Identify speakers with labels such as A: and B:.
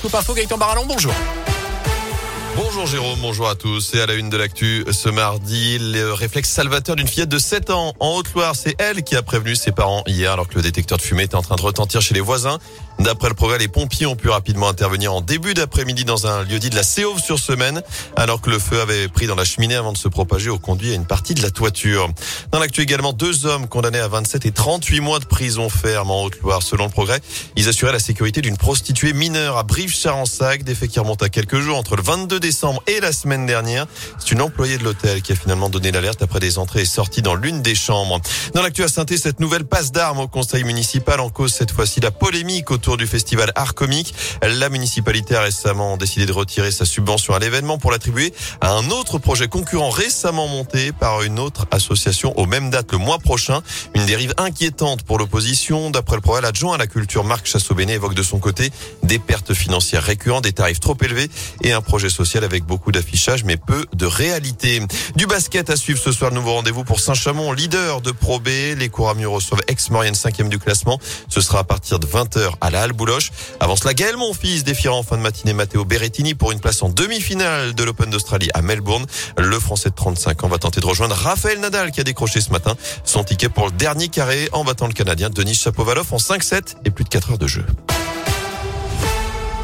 A: Coupe info Gaëtan Barallon, bonjour.
B: Bonjour Jérôme, bonjour à tous. Et à la une de l'actu ce mardi, le réflexe salvateur d'une fillette de 7 ans en Haute-Loire. C'est elle qui a prévenu ses parents hier alors que le détecteur de fumée était en train de retentir chez les voisins. D'après le progrès, les pompiers ont pu rapidement intervenir en début d'après-midi dans un lieu dit de la Séauve sur semaine, alors que le feu avait pris dans la cheminée avant de se propager au conduit à une partie de la toiture. Dans l'actu également, deux hommes condamnés à 27 et 38 mois de prison ferme en Haute-Loire. Selon le progrès, ils assuraient la sécurité d'une prostituée mineure à Brive-Charensac, des faits qui remontent à quelques jours entre le 22 décembre et la semaine dernière. C'est une employée de l'hôtel qui a finalement donné l'alerte après des entrées et sorties dans l'une des chambres. Dans l'actu à saint cette nouvelle passe d'armes au conseil municipal en cause cette fois-ci la polémique autour du festival Art Comique. La municipalité a récemment décidé de retirer sa subvention à l'événement pour l'attribuer à un autre projet concurrent récemment monté par une autre association aux mêmes dates le mois prochain. Une dérive inquiétante pour l'opposition. D'après le projet adjoint à la culture, Marc Chassobéné évoque de son côté des pertes financières récurrentes, des tarifs trop élevés et un projet social avec beaucoup d'affichage mais peu de réalité. Du basket à suivre ce soir, nouveau rendez-vous pour Saint-Chamond, leader de Pro B. Les Couramur reçoivent ex-Maurienne 5e du classement. Ce sera à partir de 20h à la Halle Bouloche. Avant cela, Gaël fils défiera en fin de matinée Matteo Berrettini pour une place en demi-finale de l'Open d'Australie à Melbourne. Le Français de 35 ans va tenter de rejoindre Raphaël Nadal qui a décroché ce matin son ticket pour le dernier carré en battant le Canadien Denis Chapovalov en 5-7 et plus de 4 heures de jeu.